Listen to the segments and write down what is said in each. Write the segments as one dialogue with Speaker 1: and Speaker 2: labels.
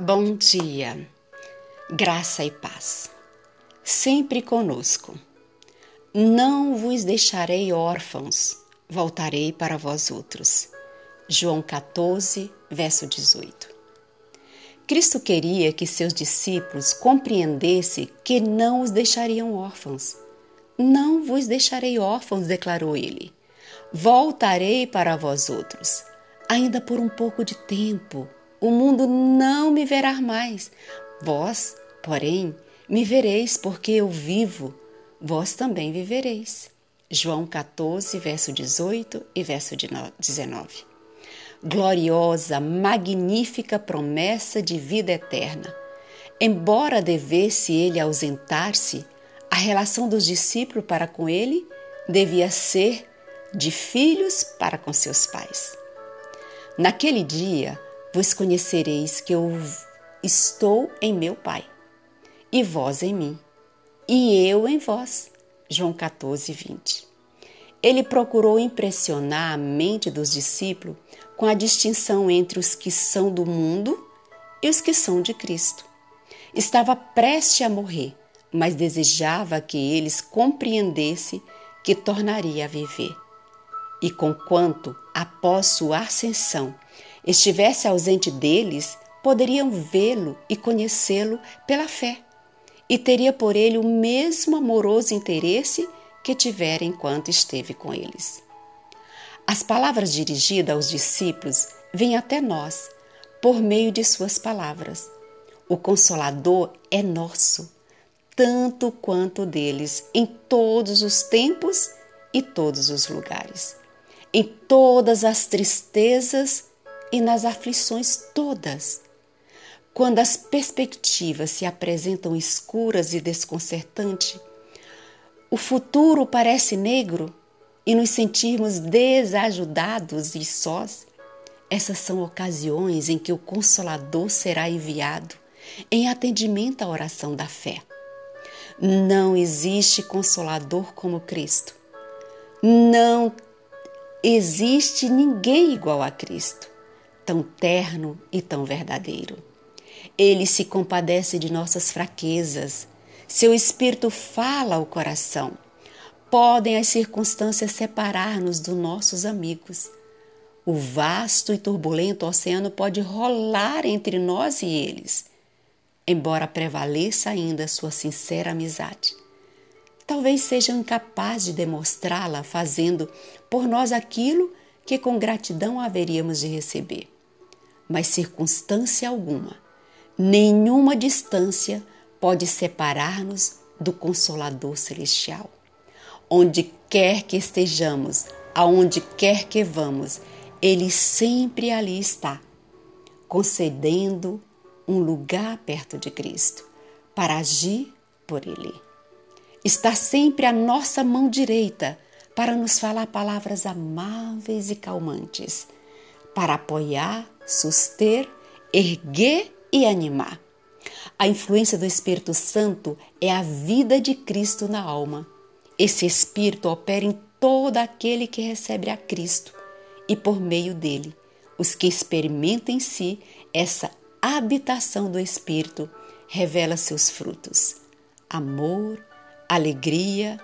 Speaker 1: Bom dia, graça e paz, sempre conosco. Não vos deixarei órfãos, voltarei para vós outros. João 14, verso 18. Cristo queria que seus discípulos compreendessem que não os deixariam órfãos. Não vos deixarei órfãos, declarou ele. Voltarei para vós outros, ainda por um pouco de tempo o mundo não me verá mais. Vós, porém, me vereis, porque eu vivo, vós também vivereis. João 14, verso 18 e verso 19. Gloriosa, magnífica promessa de vida eterna. Embora devesse ele ausentar-se, a relação dos discípulos para com ele devia ser de filhos para com seus pais. Naquele dia, vos conhecereis que eu estou em meu Pai, e vós em mim, e eu em vós. João 14, 20. Ele procurou impressionar a mente dos discípulos com a distinção entre os que são do mundo e os que são de Cristo. Estava prestes a morrer, mas desejava que eles compreendessem que tornaria a viver. E conquanto, após sua ascensão, estivesse ausente deles, poderiam vê-lo e conhecê-lo pela fé, e teria por ele o mesmo amoroso interesse que tivera enquanto esteve com eles. As palavras dirigidas aos discípulos vêm até nós por meio de suas palavras. O Consolador é nosso, tanto quanto deles, em todos os tempos e todos os lugares, em todas as tristezas e nas aflições todas. Quando as perspectivas se apresentam escuras e desconcertantes, o futuro parece negro e nos sentirmos desajudados e sós, essas são ocasiões em que o Consolador será enviado em atendimento à oração da fé. Não existe consolador como Cristo. Não existe ninguém igual a Cristo tão terno e tão verdadeiro. Ele se compadece de nossas fraquezas. Seu espírito fala ao coração. Podem as circunstâncias separar-nos dos nossos amigos. O vasto e turbulento oceano pode rolar entre nós e eles, embora prevaleça ainda sua sincera amizade. Talvez seja incapaz de demonstrá-la fazendo por nós aquilo que com gratidão haveríamos de receber mas circunstância alguma, nenhuma distância pode separar-nos do Consolador Celestial. Onde quer que estejamos, aonde quer que vamos, Ele sempre ali está, concedendo um lugar perto de Cristo para agir por Ele. Está sempre à nossa mão direita para nos falar palavras amáveis e calmantes, para apoiar suster, erguer e animar. A influência do Espírito Santo é a vida de Cristo na alma. Esse Espírito opera em todo aquele que recebe a Cristo e, por meio dele, os que experimentam em si essa habitação do Espírito revela seus frutos: amor, alegria,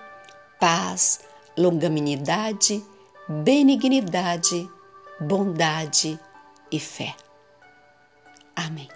Speaker 1: paz, longanimidade, benignidade, bondade, e fé. Amém.